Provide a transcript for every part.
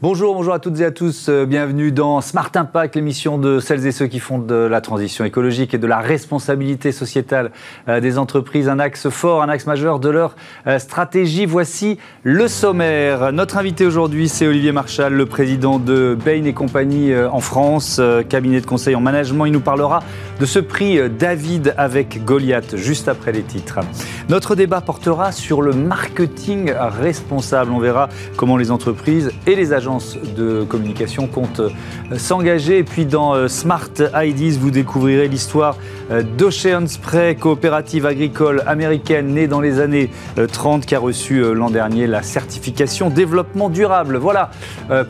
Bonjour, bonjour à toutes et à tous. Euh, bienvenue dans Smart Impact, l'émission de celles et ceux qui font de la transition écologique et de la responsabilité sociétale euh, des entreprises un axe fort, un axe majeur de leur euh, stratégie. Voici le sommaire. Notre invité aujourd'hui, c'est Olivier Marchal, le président de Bain et compagnie en France, cabinet de conseil en management. Il nous parlera de ce prix David avec Goliath juste après les titres. Notre débat portera sur le marketing responsable. On verra comment les entreprises et les agents de communication compte euh, s'engager. Et puis dans euh, Smart IDs, vous découvrirez l'histoire euh, d'Ocean Spray, coopérative agricole américaine née dans les années 30, qui a reçu l'an dernier la certification développement durable. Voilà,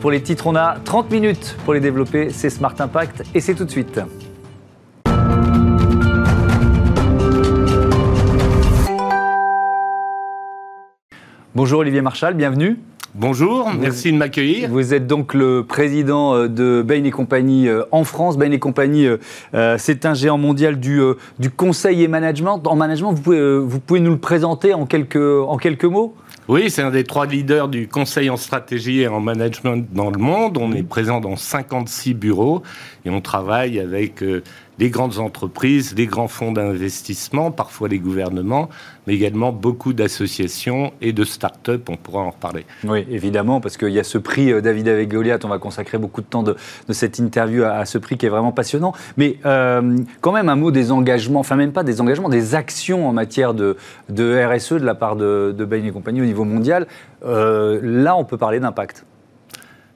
pour les titres, on a 30 minutes pour les développer. C'est Smart Impact et c'est tout de suite. Bonjour Olivier Marchal, bienvenue. Bonjour, merci de m'accueillir. Vous êtes donc le président euh, de Bain et compagnie euh, en France. Bain et compagnie, euh, c'est un géant mondial du, du conseil et management. En management, vous pouvez, vous pouvez nous le présenter en quelques, en quelques mots? Oui, c'est un des trois leaders du conseil en stratégie et en management dans le monde. On est présent dans 56 bureaux et on travaille avec les grandes entreprises, les grands fonds d'investissement, parfois les gouvernements, mais également beaucoup d'associations et de start-up. On pourra en reparler. Oui, évidemment, parce qu'il y a ce prix euh, David avec Goliath. On va consacrer beaucoup de temps de, cette interview à, ce prix qui est vraiment passionnant. Mais euh, quand même un mot des engagements, enfin même pas des engagements, des actions en matière de, RSE de la part de, de et compagnie au niveau mondial. Euh, là, on peut parler d'impact.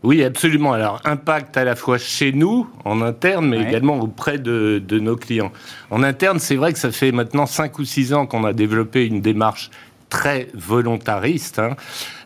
Oui, absolument. Alors, impact à la fois chez nous, en interne, mais également auprès de, nos clients. En interne, c'est vrai que ça fait maintenant 5 ou 6 ans qu'on a développé une démarche très volontariste. Hein.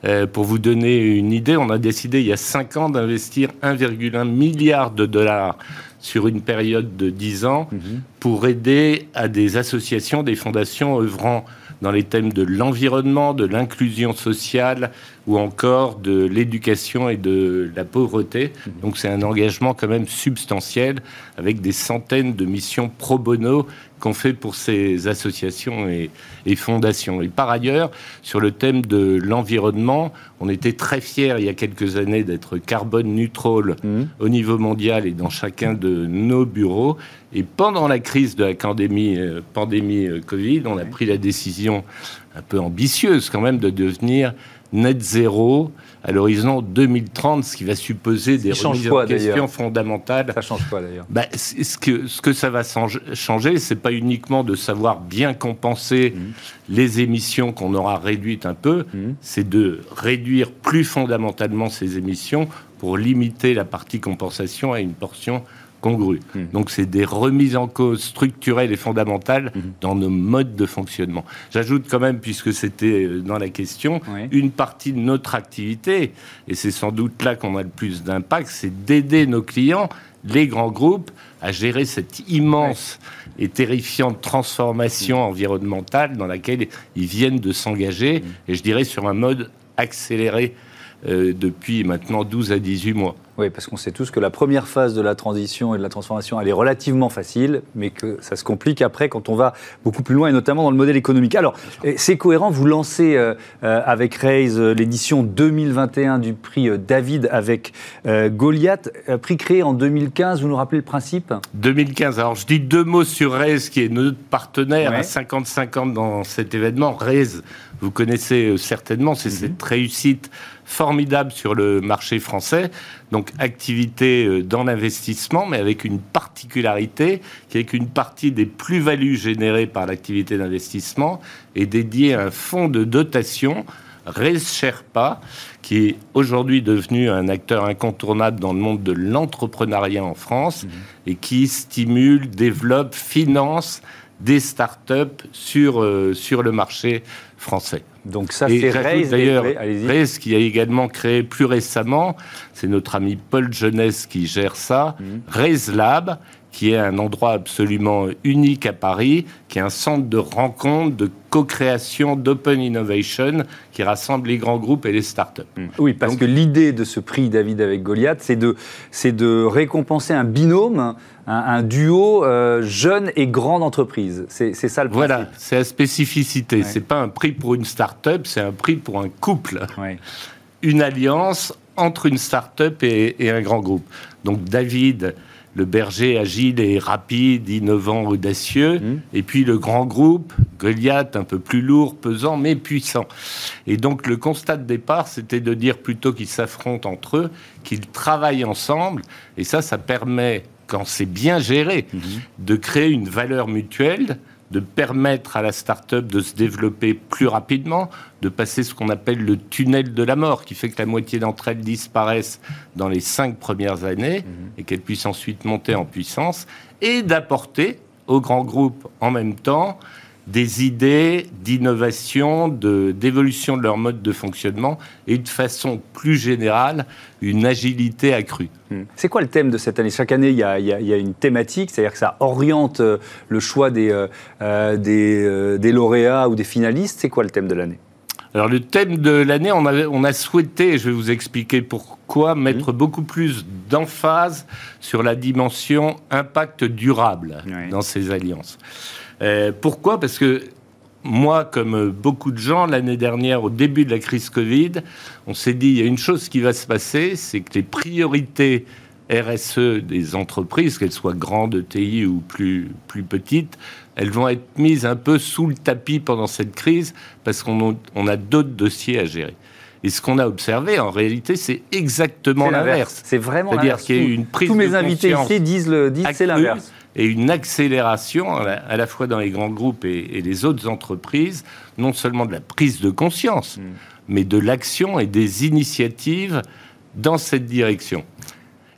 Euh, pour vous donner une idée, on a décidé il y a 5 ans d'investir 1,1 milliard de dollars sur une période de 10 ans mhm. pour aider à des associations, des fondations œuvrant dans les thèmes de l'environnement, de l'inclusion sociale ou encore de l'éducation et de la pauvreté. Donc c'est un engagement quand même substantiel avec des centaines de missions pro bono qu'on fait pour ces associations et, fondations. Et par ailleurs, sur le thème de l'environnement, on était très fiers il y a quelques années d'être carbone neutral mhm. au niveau mondial et dans chacun de nos bureaux. Et pendant la crise de la pandémie, euh, pandémie euh, Covid, on a pris la décision un peu ambitieuse quand même de devenir net zéro à l'horizon 2030, ce qui va supposer des remises en question fondamentales. Ça change quoi d'ailleurs bah, ce, que, ce que ça va changer, c'est pas uniquement de savoir bien compenser mmh. les émissions qu'on aura réduites un peu, mmh. c'est de réduire plus fondamentalement ces émissions pour limiter la partie compensation à une portion Hmm. Donc c'est des remises en cause structurelles et fondamentales hmm. dans nos modes de fonctionnement. J'ajoute quand même, puisque c'était euh, dans la question, une partie de notre activité, et c'est sans doute là qu'on a le plus d'impact, c'est d'aider nos clients, les grands groupes, à gérer cette immense et terrifiante transformation hmm. environnementale dans laquelle ils viennent de s'engager, et je dirais sur un mode accéléré euh, depuis maintenant 12 à 18 mois. Oui, parce qu'on sait tous que la première phase de la transition et de la transformation, elle est relativement facile, mais que ça se complique après quand on va beaucoup plus loin, et notamment dans le modèle économique. Alors, c'est cohérent, vous lancez euh, euh, avec Raise l'édition 2021 du prix David avec Goliath, prix créé en 2015, vous nous rappelez le principe? 2015, alors je dis deux mots sur Raise, qui est notre partenaire à 50-50 dans cet événement. Raise, vous connaissez certainement, c'est mhm. cette réussite formidable sur le marché français. Donc activité euh, dans l'investissement, mais avec une particularité qui est qu'une partie des plus-values générées par l'activité d'investissement est dédiée à un fonds de dotation Sherpa, qui est aujourd'hui devenu un acteur incontournable dans le monde de l'entrepreneuriat en France mmh. et qui stimule, développe, finance des startups sur, euh, sur le marché français. Donc ça, c'est Raise. D'ailleurs, Raise qui a également créé plus récemment, c'est notre ami Paul Jeunesse qui gère ça, mmh. Lab, qui est un endroit absolument unique à Paris, qui est un centre de rencontre, de co-création, d'open innovation, qui rassemble les grands groupes et les startups. Mmh. Oui, parce que l'idée de ce prix David avec Goliath, c'est de, de récompenser un binôme un, duo euh, jeune et grande entreprise. C'est ça le principe. Voilà, c'est la spécificité. C'est pas un prix pour une start-up, c'est un prix pour un couple. Une alliance entre une start-up et, et un grand groupe. Donc David, le berger agile et rapide, innovant, audacieux, mmh. et puis le grand groupe, Goliath, un peu plus lourd, pesant, mais puissant. Et donc le constat de départ, c'était de dire plutôt qu'ils s'affrontent entre eux, qu'ils travaillent ensemble, et ça, ça permet, quand c'est bien géré, mmh. de créer une valeur mutuelle de permettre à la start-up de se développer plus rapidement, de passer ce qu'on appelle le tunnel de la mort, qui fait que la moitié d'entre elles disparaissent dans les cinq premières années mhm. et qu'elles puissent ensuite monter en puissance, et d'apporter aux grands groupes en même temps des idées d'innovation, d'évolution de, leur mode de fonctionnement et de façon plus générale, une agilité accrue. Hmm. C'est quoi le thème de cette année? Chaque année, il y, a, une thématique, c'est-à-dire que ça oriente euh, le choix des, euh, euh, des, lauréats ou des finalistes. C'est quoi le thème de l'année? Alors le thème de l'année, on, on, a souhaité, je vais vous expliquer pourquoi, mettre hmm. beaucoup plus d'emphase sur la dimension impact durable dans ces alliances. Euh, pourquoi? Parce que moi, comme beaucoup de gens, l'année dernière, au début de la crise Covid, on s'est dit, il y a une chose qui va se passer, c'est que les priorités RSE des entreprises, qu'elles soient grandes TI ou plus, plus petites, elles vont être mises un peu sous le tapis pendant cette crise parce qu'on a d'autres dossiers à gérer. Et ce qu'on a observé, en réalité, c'est exactement l'inverse. C'est vraiment l'inverse. C'est-à-dire qu'il y a une prise Tous mes invités ici disent, le, disent c'est l'inverse et une accélération à la, fois dans les grands groupes et, les autres entreprises, non seulement de la prise de conscience, mm. mais de l'action et des initiatives dans cette direction.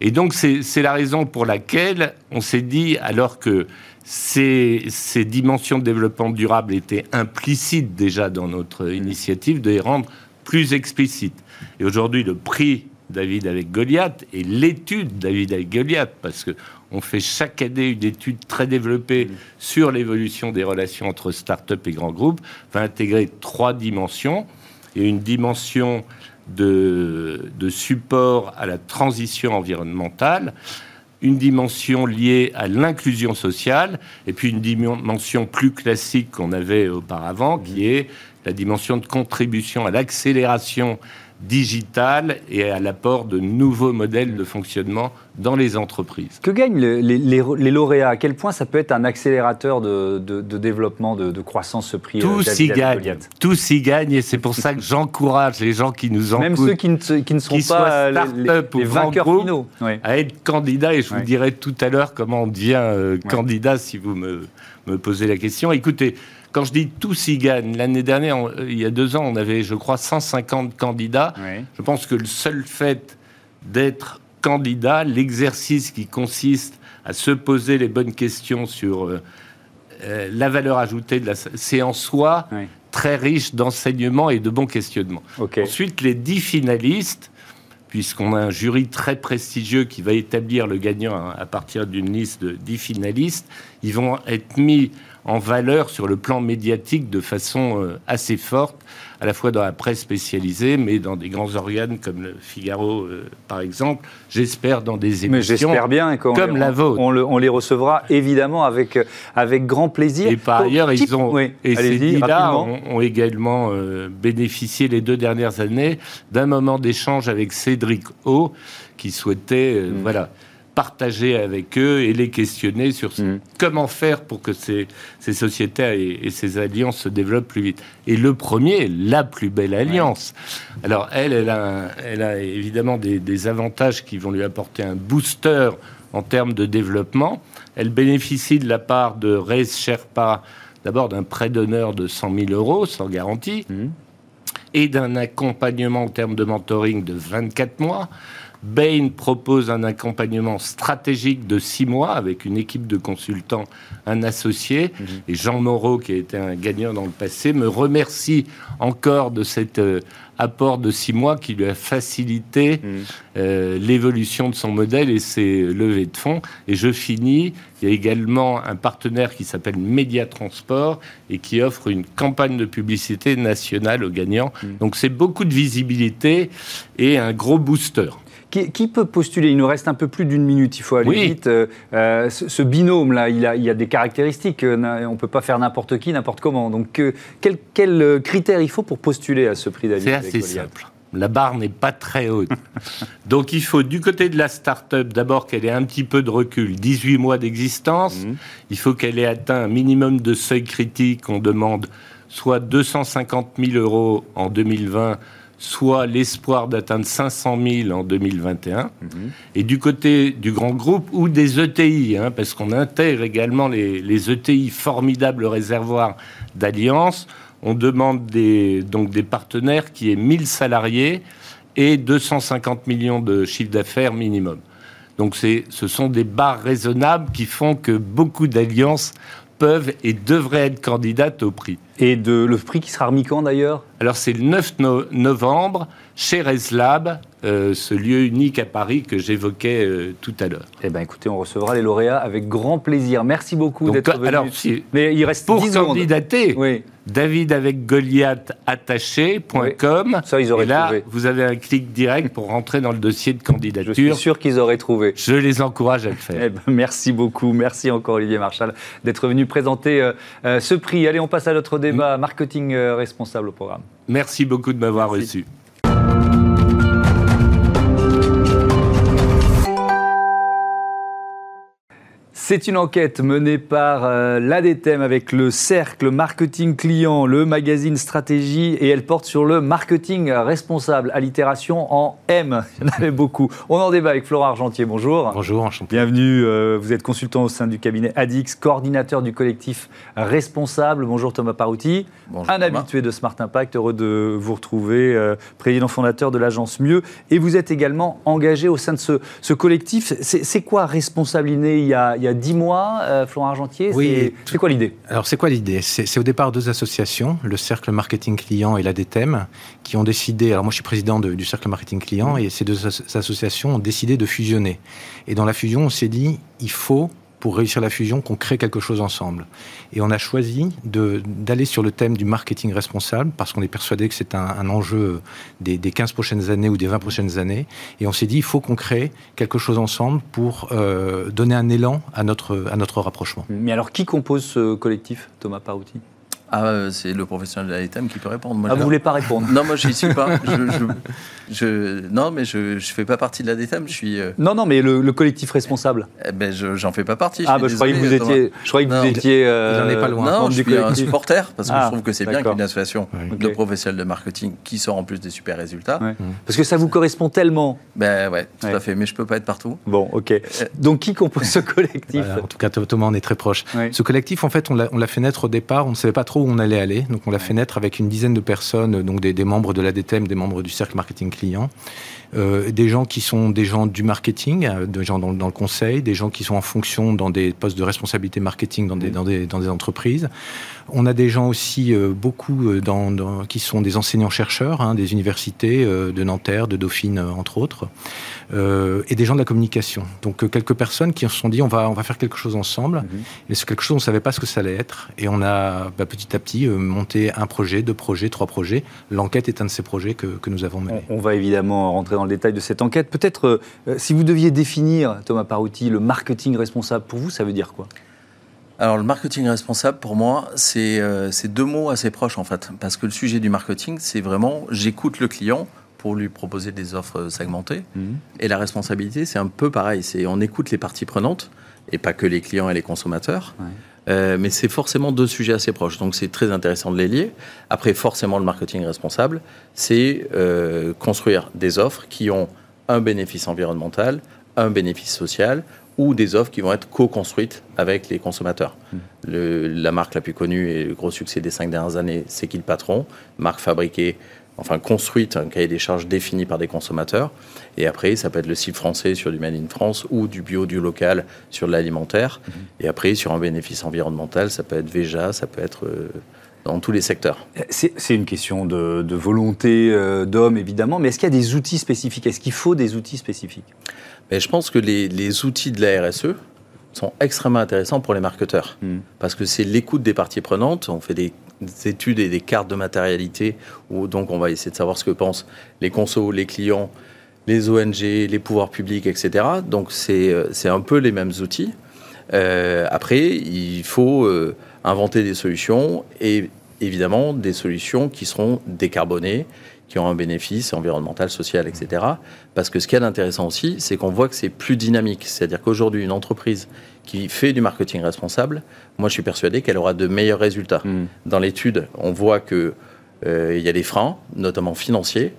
Et donc c'est la raison pour laquelle on s'est dit, alors que ces, ces, dimensions de développement durable étaient implicites déjà dans notre initiative, de les rendre plus explicites. Et aujourd'hui, le prix David avec Goliath et l'étude David avec Goliath, parce que on fait chaque année une étude très développée mm. sur l'évolution des relations entre start-up et grands groupes, va intégrer trois dimensions. Et une dimension de, de support à la transition environnementale, une dimension liée à l'inclusion sociale, et puis une dimension plus classique qu'on avait auparavant, qui mm. est la dimension de contribution à l'accélération digital et à l'apport de nouveaux modèles de fonctionnement dans les entreprises. Que gagnent les, lauréats? À quel point ça peut être un accélérateur de, développement, de, croissance, ce prix Tous y gagnent. Tous y gagnent et c'est pour ça que j'encourage les gens qui nous encouragent. Même ceux qui ne, qui ne sont pas les, vainqueurs finaux. À être candidats et je vous dirai tout à l'heure comment on devient euh, candidat si vous me, me posez la question. Écoutez, quand je dis tous y gagnent, l'année dernière, il y a deux ans, on avait, je crois, 150 candidats. Je pense que le seul fait d'être candidat, l'exercice qui consiste à se poser les bonnes questions sur euh, euh, la valeur ajoutée de la, c'est en soi très riche d'enseignements et de bons questionnements. Ensuite, les dix finalistes, puisqu'on a un jury très prestigieux qui va établir le gagnant à partir d'une liste de dix finalistes, ils vont être mis en valeur sur le plan médiatique de façon euh, assez forte, à la fois dans la presse spécialisée, mais dans des grands organes comme le Figaro, euh, par exemple. J'espère dans des émissions bien, comme la vôtre. On, les recevra évidemment avec, euh, avec grand plaisir. Et par ailleurs, ils ont, et ces là ont, également bénéficié les deux dernières années d'un moment d'échange avec Cédric O, qui souhaitait, mm. voilà partager avec eux et les questionner sur mm. comment faire pour que ces, sociétés et, ces alliances se développent plus vite. Et le premier, la plus belle alliance. Alors elle, elle a, elle a évidemment des, avantages qui vont lui apporter un booster en termes de développement. Elle bénéficie de la part de Reis Sherpa d'abord d'un prêt d'honneur de 100 000 euros sans garantie mm. et d'un accompagnement en termes de mentoring de 24 mois. Bain propose un accompagnement stratégique de six mois avec une équipe de consultants, un associé. Mhm. Et Jean Moreau, qui a été un gagnant dans le passé, me remercie encore de cet euh, apport de six mois qui lui a facilité mhm. euh, l'évolution de son modèle et ses levées de fonds. Et je finis, il y a également un partenaire qui s'appelle Média Transport et qui offre une campagne de publicité nationale aux gagnants. Mhm. Donc c'est beaucoup de visibilité et un gros booster. Qui, peut postuler? Il nous reste un peu plus d'une minute, il faut aller vite. Euh, euh, ce, binôme-là, il, il, y a des caractéristiques. Euh, on ne peut pas faire n'importe qui, n'importe comment. Donc, quels quel critères il faut pour postuler à ce prix David C'est assez simple. la barre n'est pas très haute. Donc il faut du côté de la start-up d'abord qu'elle ait un petit peu de recul, 18 mois d'existence, mhm. il faut qu'elle ait atteint un minimum de seuil critique, on demande soit 250 000 euros en 2020, soit l'espoir d'atteindre 500 000 en 2021. Mhm. Et du côté du grand groupe ou des ETI, hein, parce qu'on intègre également les, les ETI, formidables réservoirs d'alliance, on demande des, donc des partenaires qui aient 1000 salariés et 250 millions de chiffre d'affaires minimum. Donc ce sont des barres raisonnables qui font que beaucoup d'alliances peuvent et devraient être candidates au prix. Et de, le prix qui sera remis quand d'ailleurs? Alors c'est le 9 novembre chez Reslab, euh, ce lieu unique à Paris que j'évoquais euh, tout à l'heure. Eh bien écoutez, on recevra les lauréats avec grand plaisir. Merci beaucoup d'être venu. Alors, Mais il reste pour candidater, oui. David avec Goliath attaché.com. Ça, ils auraient et là, vous avez un clic direct pour rentrer dans le dossier de candidature. Je suis sûr qu'ils auraient trouvé. Je les encourage à le faire. Eh ben, merci beaucoup. Merci encore, Olivier Marchal, d'être venu présenter euh, ce prix. Allez, on passe à notre débat. Mm. Marketing responsable au programme. Merci beaucoup de m'avoir reçu. C'est une enquête menée par euh, l'ADTEM avec le Cercle Marketing Client, le magazine Stratégie, et elle porte sur le marketing responsable, allitération en M. Il y en avait beaucoup. On en débat avec Florent Argentier. Bonjour. Bonjour, enchanté. Bienvenue. Euh, vous êtes consultant au sein du cabinet ADIX, coordinateur du collectif Responsable. Bonjour Thomas Parouti. Bonjour, un habitué de Smart Impact. Heureux de vous retrouver, euh, président fondateur de l'agence Mieux. Et vous êtes également engagé au sein de ce, collectif. C'est quoi Responsable Inné? Il y a, il y a 10 mois, euh, Florent Argentier. Oui. C'est quoi l'idée? Alors, c'est quoi l'idée? C'est au départ deux associations, le Cercle Marketing Client et l'ADTEM, qui ont décidé. Alors, moi, je suis président du Cercle Marketing Client, et ces deux associations ont décidé de fusionner. Et dans la fusion, on s'est dit il faut pour réussir la fusion qu'on crée quelque chose ensemble. Et on a choisi d'aller sur le thème du marketing responsable parce qu'on est persuadé que c'est un, enjeu des, des, 15 prochaines années ou des 20 prochaines années. Et on s'est dit, il faut qu'on crée quelque chose ensemble pour euh, donner un élan à notre, à notre rapprochement. Mais alors, qui compose ce collectif, Thomas Parouti? Ah, c'est le professionnel de l'ITEM qui peut répondre. Moi, ah, vous voulez pas répondre? Non, moi, je suis pas. Je, non, mais je ne fais pas partie de l'ITEM. Je suis. Euh, non, non, mais le, collectif responsable. Eh ben, j'en fais pas partie. Ah, bah, je croyais que vous étiez. Je croyais que vous étiez. Euh, ai pas loin. Non, je suis un supporter parce que je ah, trouve que c'est bien qu'une association de professionnels de marketing qui sort en plus des super résultats. Parce que ça vous correspond tellement. Ben ouais, tout à fait. Mais je peux pas être partout. Bon, ok. Euh, Donc qui compose ce collectif? En tout cas, Thomas, on est très proche. Ce collectif, en fait, on l'a fait naître au départ. On ne savait pas trop où on allait aller. Donc on l'a fait naître avec une dizaine de personnes, donc des, membres de l'ADTM, des membres du cercle marketing client, euh, des gens qui sont des gens du marketing, euh, des gens dans, le conseil, des gens qui sont en fonction dans des postes de responsabilité marketing dans des, dans des, dans des entreprises. On a des gens aussi euh, beaucoup dans, qui sont des enseignants-chercheurs, hein, des universités euh, de Nanterre, de Dauphine, entre autres, et des gens de la communication. Donc quelques personnes qui se sont dit on va, on va faire quelque chose ensemble. Mhm. Et c'est quelque chose, on ne savait pas ce que ça allait être. Et on a bah, petit à petit monté un projet, deux projets, trois projets. L'enquête est un de ces projets que, que nous avons mené. On, on, va évidemment rentrer dans le détail de cette enquête. Peut-être, si vous deviez définir, Thomas Parouti, le marketing responsable, pour vous, ça veut dire quoi? Alors le marketing responsable, pour moi, euh, c'est deux mots assez proches en fait. Parce que le sujet du marketing, c'est vraiment j'écoute le client pour lui proposer des offres segmentées. Mhm. Et la responsabilité, c'est un peu pareil. C'est on écoute les parties prenantes, et pas que les clients et les consommateurs. Euh, mais c'est forcément deux sujets assez proches. Donc c'est très intéressant de les lier. Après, forcément, le marketing responsable, c'est euh, construire des offres qui ont un bénéfice environnemental, un bénéfice social ou des offres qui vont être co-construites avec les consommateurs. Hmm. la marque la plus connue et le gros succès des cinq dernières années, c'est Qu'il Patron, marque fabriquée, enfin construite, un cahier des charges défini par des consommateurs. Et après, ça peut être le site français sur du Made in France ou du bio, du local sur l'alimentaire. Hmm. Et après, sur un bénéfice environnemental, ça peut être Veja, ça peut être... Euh, dans tous les secteurs. C'est une question de, volonté euh, d'homme, évidemment, mais est-ce qu'il y a des outils spécifiques? Est-ce qu'il faut des outils spécifiques? Je pense que les, outils de la RSE sont extrêmement intéressants pour les marketeurs. Hmm. Parce que c'est l'écoute des parties prenantes. On fait des, études et des cartes de matérialité où donc on va essayer de savoir ce que pensent les consos, les clients, les ONG, les pouvoirs publics, etc. Donc c'est euh, un peu les mêmes outils. Euh, après, il faut euh, inventer des solutions et évidemment des solutions qui seront décarbonées, qui ont un bénéfice environnemental, social, etc. Parce que ce qui est intéressant aussi, c'est qu'on voit que c'est plus dynamique. C'est-à-dire qu'aujourd'hui, une entreprise qui fait du marketing responsable, moi je suis persuadé qu'elle aura de meilleurs résultats. Hmm. Dans l'étude, on voit qu'il euh, y a des freins, notamment financiers,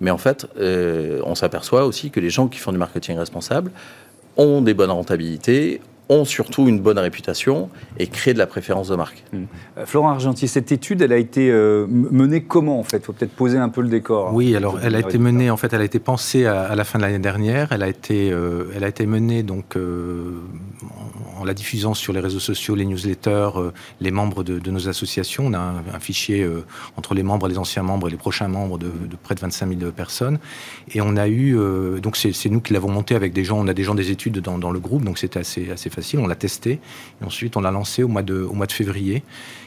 mais en fait, euh, on s'aperçoit aussi que les gens qui font du marketing responsable ont des bonnes rentabilités, ont surtout une bonne réputation et créent de la préférence de marque. Hmm. Euh, Florent Argentier, cette étude, elle a été euh, menée comment en fait? Il faut peut-être poser un peu le décor. Oui, alors elle a été menée, en fait, elle a été pensée à, la fin de l'année dernière. Elle a été, euh, elle a été menée donc en la diffusant sur les réseaux sociaux, les newsletters, les membres de, nos associations. On a un, fichier entre les membres, les anciens membres et les prochains membres de, près de 25 000 personnes. Et on a eu, donc c'est nous qui l'avons monté avec des gens. On a des gens des études dans, dans le groupe, donc c'était assez assez facile. On l'a testé et ensuite on l'a lancé au mois de, au mois de février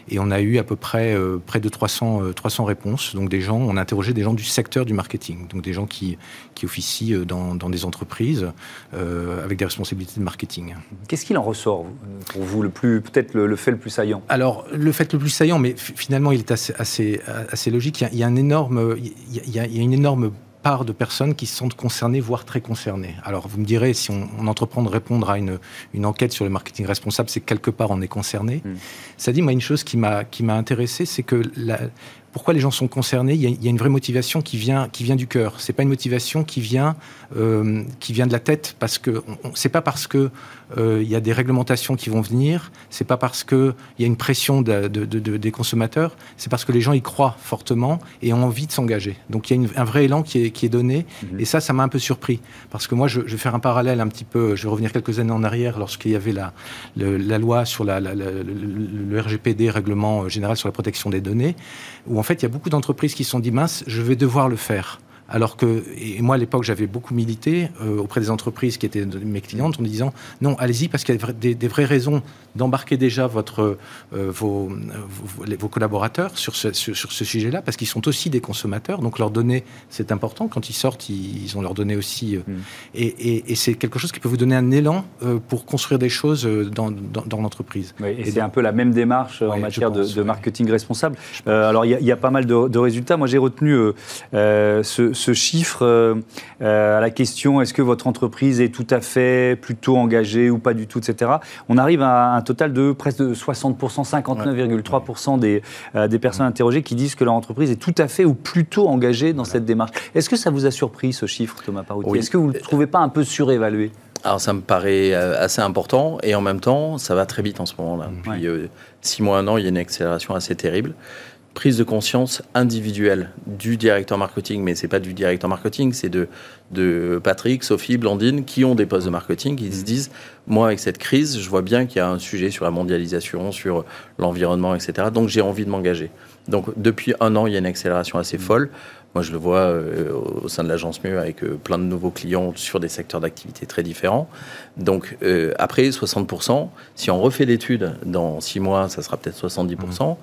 et on a eu à peu près euh, près de 300, 300 euh, réponses. Donc des gens, on a interrogé des gens du secteur du marketing, donc des gens qui, qui officient euh, dans, dans des entreprises avec des responsabilités de marketing. Qu'est-ce qu'il en ressort pour vous le plus peut-être le, fait le plus saillant? Alors le fait le plus saillant, mais finalement il est assez, assez, assez logique. Il y, a, un énorme, il y a, il y a une énorme part de personnes qui se sentent concernées, voire très concernées. Alors, vous me direz, si on, entreprend de répondre à une, une, enquête sur le marketing responsable, c'est quelque part on est concerné. Hmm. Ça dit, moi, une chose qui m'a intéressé, c'est que la, pourquoi les gens sont concernés, il y, a, une vraie motivation qui vient, qui vient du cœur. C'est pas une motivation qui vient, euh, qui vient de la tête, parce que c'est pas parce que euh, il y a des réglementations qui vont venir, c'est pas parce que il y a une pression de, des consommateurs, c'est parce que les gens y croient fortement et ont envie de s'engager. Donc il y a un vrai élan qui est, qui est donné, mhm. et ça, ça m'a un peu surpris, parce que moi, je, vais faire un parallèle un petit peu. Je vais revenir quelques années en arrière, lorsqu'il y avait la, la loi sur la, le, RGPD, règlement général sur la protection des données, où en fait, il y a beaucoup d'entreprises qui se sont dit mince, je vais devoir le faire. Alors que, et moi à l'époque j'avais beaucoup milité euh, auprès des entreprises qui étaient mes clientes en disant non, allez-y parce qu'il y a des, vraies raisons d'embarquer déjà votre, euh, vos, vos, collaborateurs sur ce, sur, ce sujet-là parce qu'ils sont aussi des consommateurs. Donc leur donner, c'est important. Quand ils sortent, ils, ont leur donné aussi. Euh, mm. Et, et, c'est quelque chose qui peut vous donner un élan pour construire des choses dans, dans, l'entreprise. et, c'est un peu la même démarche en matière de, marketing responsable. alors il y, y, a pas mal de, résultats. Moi j'ai retenu ce ce chiffre euh, euh, à la question est-ce que votre entreprise est tout à fait plutôt engagée ou pas du tout, etc. On arrive à un total de presque 60%, 59,3% des, euh, des personnes interrogées qui disent que leur entreprise est tout à fait ou plutôt engagée dans cette démarche. Est-ce que ça vous a surpris ce chiffre, Thomas Parouti Est-ce que vous ne le trouvez pas un peu surévalué? Alors ça me paraît assez important et en même temps ça va très vite en ce moment-là. Depuis six mois, un an, il y a une accélération assez terrible prise de conscience individuelle du directeur marketing, mais c'est pas du directeur marketing, c'est de, de Patrick, Sophie, Blandine, qui ont des postes de marketing, qui se mm. disent, moi avec cette crise, je vois bien qu'il y a un sujet sur la mondialisation, sur l'environnement, etc. Donc j'ai envie de m'engager. Donc depuis un an, il y a une accélération assez mm. folle. Moi, je le vois euh, au sein de l'agence Mieux avec euh, plein de nouveaux clients sur des secteurs d'activité très différents. Donc, euh, après, 60%, si on refait l'étude dans six mois, ça sera peut-être 70%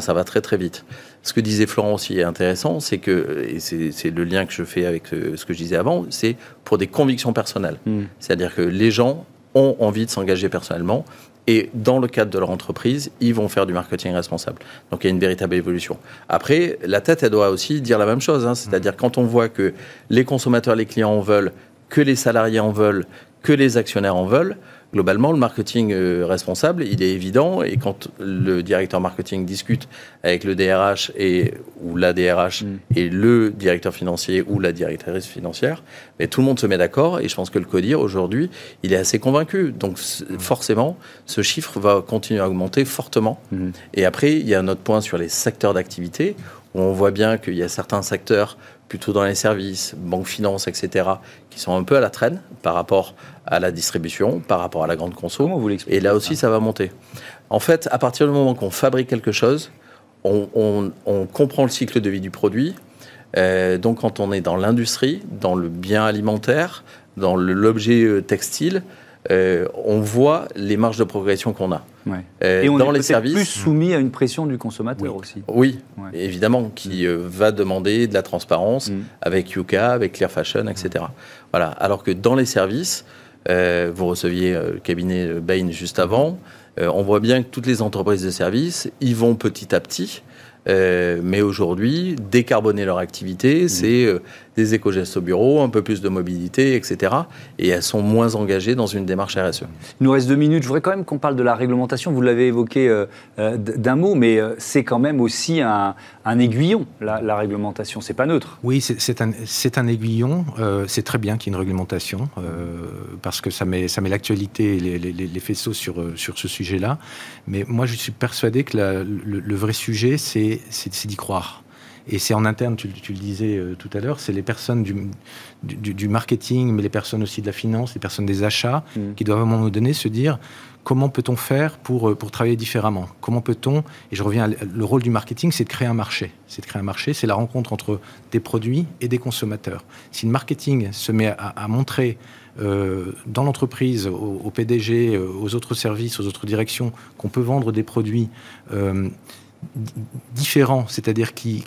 ça va très très vite. Ce que disait Florent aussi est intéressant, c'est que, et c'est le lien que je fais avec ce que je disais avant, c'est pour des convictions personnelles. Hmm. C'est-à-dire que les gens ont envie de s'engager personnellement et dans le cadre de leur entreprise, ils vont faire du marketing responsable. Donc il y a une véritable évolution. Après, la tête, elle doit aussi dire la même chose. Hein. C'est-à-dire quand on voit que les consommateurs, les clients en veulent, que les salariés en veulent, que les actionnaires en veulent, globalement, le marketing euh, responsable, il est évident. Et quand le directeur marketing discute avec le DRH et, ou la DRH mm. et le directeur financier ou la directrice financière, mais tout le monde se met d'accord. Et je pense que le CODIR, aujourd'hui, il est assez convaincu. Donc, mm. forcément, ce chiffre va continuer à augmenter fortement. Mm. Et après, il y a un autre point sur les secteurs d'activité où on voit bien qu'il y a certains secteurs plutôt dans les services, banque, finance, etc., qui sont un peu à la traîne par rapport à la distribution, par rapport à la grande conso. Et là aussi, ça va monter. En fait, à partir du moment qu'on fabrique quelque chose, on, comprend le cycle de vie du produit. Euh, donc, quand on est dans l'industrie, dans le bien alimentaire, dans l'objet euh, textile, euh, on voit les marges de progression qu'on a. Euh, et on dans est les services plus soumis à une pression du consommateur aussi. Oui, évidemment, qui euh, va demander de la transparence mm. avec Yuka, avec Clear Fashion, etc. Voilà. Alors que dans les services, vous receviez le cabinet Bain juste avant. on voit bien que toutes les entreprises de services, ils vont petit à petit mais aujourd'hui, décarboner leur activité, mmh. c'est des éco-gestes au bureau, un peu plus de mobilité, etc. Et elles sont moins engagées dans une démarche RSE. Il nous reste deux minutes. Je voudrais quand même qu'on parle de la réglementation. Vous l'avez évoqué euh, euh, d'un mot, mais euh, c'est quand même aussi un, aiguillon, la, la réglementation. C'est pas neutre. Oui, c'est un, un, aiguillon. c'est très bien qu'il y ait une réglementation, parce que ça met, ça met l'actualité et les, les, faisceaux sur, sur ce sujet-là. Mais moi, je suis persuadé que le, le, vrai sujet, c'est d'y croire. Et c'est en interne, tu, le disais euh, tout à l'heure, c'est les personnes du, du, marketing, mais les personnes aussi de la finance, les personnes des achats, mm. qui doivent à un moment donné se dire comment peut-on faire pour, euh, pour travailler différemment? Comment peut-on, et je reviens, le rôle du marketing, c'est de créer un marché. C'est de créer un marché, c'est la rencontre entre des produits et des consommateurs. Si le marketing se met à, montrer euh, dans l'entreprise, au, PDG, aux autres services, aux autres directions, qu'on peut vendre des produits différents, c'est-à-dire qui,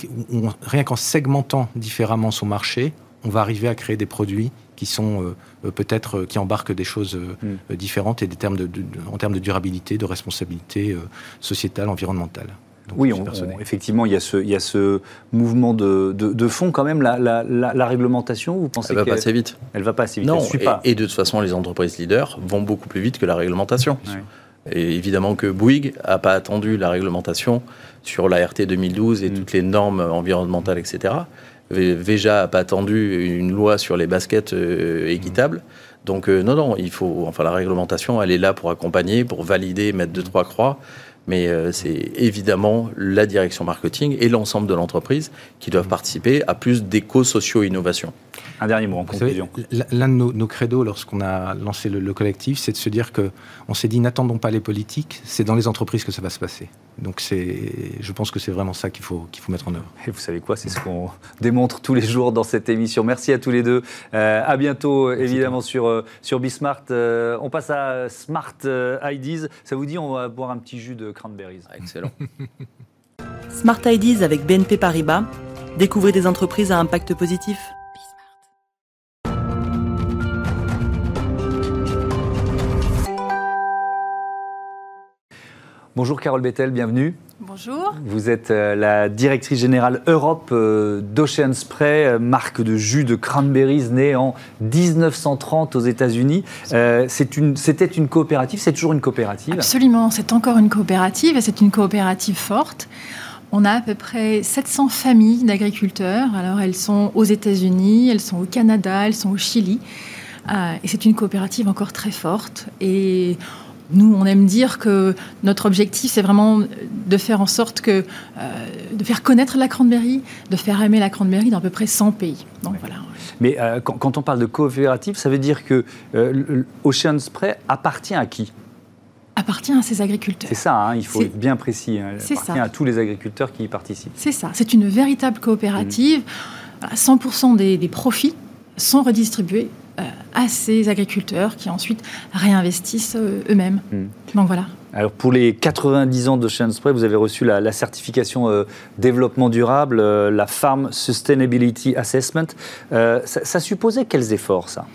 rien qu'en segmentant différemment son marché, on va arriver à créer des produits qui sont euh, euh, peut-être euh, qui embarquent des choses mm. différentes et des termes de, en termes de durabilité, de responsabilité sociétale, environnementale. oui, effectivement, il y, a ce, il y a ce mouvement de, de, fond quand même. La, la, réglementation, vous pensez Elle va pas assez vite. Elle va pas assez vite. Non, et, de toute façon, les entreprises leaders vont beaucoup plus vite que la réglementation. Et évidemment que Bouygues n'a pas attendu la réglementation sur la RT 2012 et mm. toutes les normes environnementales, etc. Veja n'a pas attendu une loi sur les baskets euh, équitables. Donc euh, non, non, il faut, enfin la réglementation, elle est là pour accompagner, pour valider, mettre deux trois croix. Mais euh, c'est évidemment la direction marketing et l'ensemble de l'entreprise qui doivent participer à plus d'éco-socio-innovation. Un dernier mot en conclusion. L'un de nos, nos, credos lorsqu'on a lancé le, collectif, c'est de se dire que on s'est dit n'attendons pas les politiques, c'est dans les entreprises que ça va se passer. Donc c'est, je pense que c'est vraiment ça qu'il faut qu'il faut mettre en œuvre. Et vous savez quoi, c'est ce qu'on démontre tous les jours dans cette émission. Merci à tous les deux. Euh, à bientôt évidemment sur euh, sur Bismart. Euh, on passe à Smart Ideas. Ça vous dit on va boire un petit jus de cranberries. Ah, excellent. Smart Ideas avec BNP Paribas. Découvrez des entreprises à impact positif. Bonjour Carole Bettel, bienvenue. Bonjour. Vous êtes euh, la directrice générale Europe euh, d'Ocean Spray, euh, marque de jus de cranberries née en 1930 aux États-Unis. C'était une coopérative, c'est toujours une coopérative Absolument, c'est encore une coopérative et c'est une coopérative forte. On a à peu près 700 familles d'agriculteurs. Alors elles sont aux États-Unis, elles sont au Canada, elles sont au Chili. et c'est une coopérative encore très forte. Et nous, on aime dire que notre objectif, c'est vraiment de faire en sorte que, euh, de faire connaître la cranberry, de faire aimer la cranberry dans à peu près 100 pays. Donc, voilà. Mais euh, quand, on parle de coopérative, ça veut dire que euh, Ocean Spray appartient à qui? Appartient à ses agriculteurs. C'est ça, hein, il faut être bien précis. Hein. C'est appartient à tous les agriculteurs qui y participent. C'est ça, c'est une véritable coopérative. 100% des, des profits sont redistribués à ces agriculteurs qui ensuite réinvestissent euh, eux-mêmes. Hmm. Donc voilà. Alors pour les 90 ans de Spray, vous avez reçu la, certification euh, développement durable, la Farm Sustainability Assessment. ça supposait quels efforts ça?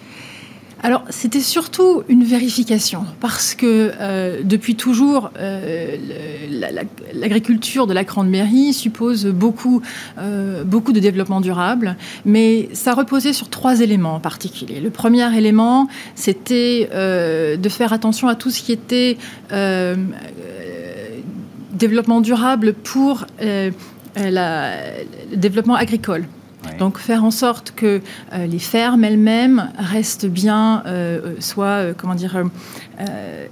Alors, c'était surtout une vérification, parce que euh, depuis toujours, euh, l'agriculture de la Grande-Mairie suppose beaucoup, euh, beaucoup de développement durable, mais ça reposait sur trois éléments en particulier. Le premier élément, c'était de faire attention à tout ce qui était développement durable pour le développement agricole. Donc faire en sorte que euh, les fermes elles-mêmes restent bien, euh, euh, soit comment dire,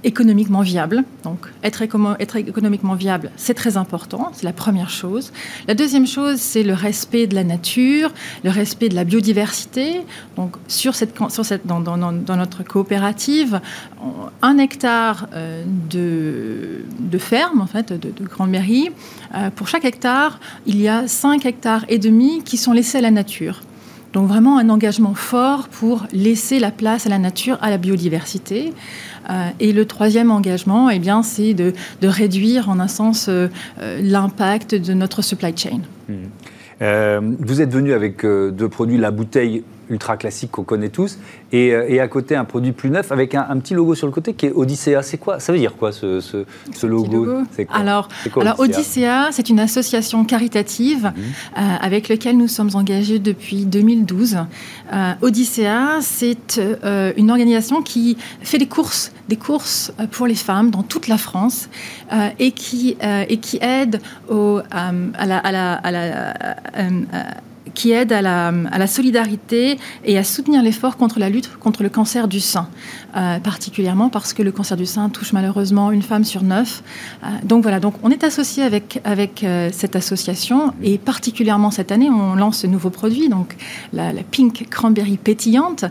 économiquement viables. Donc être, économiquement viable, c'est très important, c'est la première chose. La deuxième chose, c'est le respect de la nature, le respect de la biodiversité. Donc sur cette, sur cette, dans, notre coopérative, un hectare de, de ferme, en fait, de, de grande mairie, pour chaque hectare, il y a 5 hectares et demi qui sont laissés la nature. Donc vraiment un engagement fort pour laisser la place à la nature, à la biodiversité. Euh, et le troisième engagement, eh bien, c'est de, réduire en un sens euh, euh, l'impact de notre supply chain. Mmh. vous êtes venu avec deux produits, la bouteille ultra classique qu'on connaît tous, et, et, à côté un produit plus neuf avec un, petit logo sur le côté qui est Odyssea. C'est quoi? Ça veut dire quoi ce, ce, logo, Alors, alors Odyssea, c'est une association caritative mhm. avec laquelle nous sommes engagés depuis 2012. Odyssea, c'est une organisation qui fait des courses, des courses pour les femmes dans toute la France et, qui, et qui aide au, à la, à la, à la qui aide à la, solidarité et à soutenir l'effort contre la lutte contre le cancer du sein, euh, particulièrement parce que le cancer du sein touche malheureusement une femme sur neuf. Euh, donc voilà, donc on est associé avec, euh, cette association et particulièrement cette année, on lance ce nouveau produit, donc la, Pink Cranberry pétillante.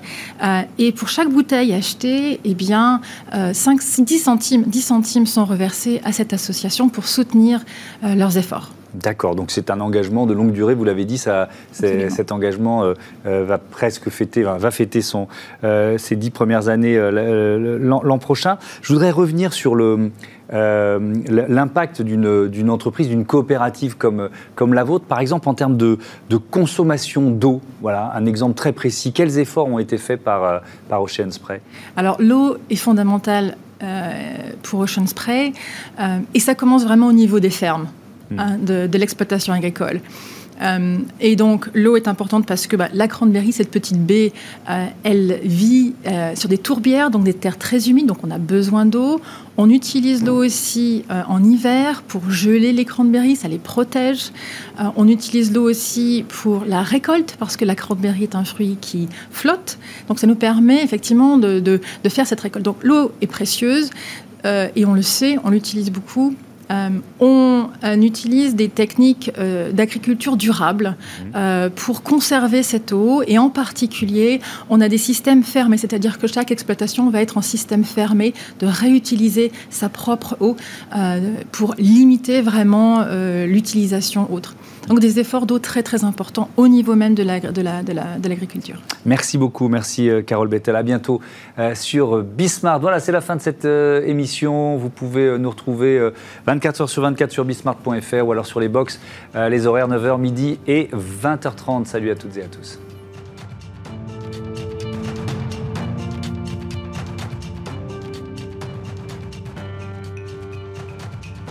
et pour chaque bouteille achetée, eh bien, 5, 10, centimes, 10 centimes sont reversés à cette association pour soutenir leurs efforts. D'accord, donc c'est un engagement de longue durée, vous l'avez dit, ça, cet engagement euh, euh, va presque fêter, va fêter son, euh, ses dix premières années l'an prochain. Je voudrais revenir sur le, l'impact d'une entreprise, d'une coopérative comme, comme la vôtre, par exemple en termes de, de consommation d'eau. Voilà, un exemple très précis. Quels efforts ont été faits par, par Ocean Spray? Alors l'eau est fondamentale pour Ocean Spray et ça commence vraiment au niveau des fermes. Hein, de, l'exploitation agricole. Euh, et donc l'eau est importante parce que bah, la cranberry, cette petite baie, euh, elle vit euh, sur des tourbières, donc des terres très humides, donc on a besoin d'eau. On utilise l'eau aussi en hiver pour geler les cranberries, ça les protège. on utilise l'eau aussi pour la récolte parce que la cranberry est un fruit qui flotte, donc ça nous permet effectivement de, faire cette récolte. Donc l'eau est précieuse et on le sait, on l'utilise beaucoup on, utilise des techniques euh, d'agriculture durable euh, pour conserver cette eau. Et en particulier, on a des systèmes fermés, c'est-à-dire que chaque exploitation va être en système fermé de réutiliser sa propre eau pour limiter vraiment l'utilisation autre. Donc des efforts d'eau très très importants au niveau même de l'agriculture. Merci beaucoup, merci euh, Carole Bettel. À bientôt euh, sur Bismart. Voilà, c'est la fin de cette euh, émission. Vous pouvez nous retrouver 24 heures sur 24 sur bismart.fr ou alors sur les box, les horaires 9h, midi et 20h30. Salut à toutes et à tous.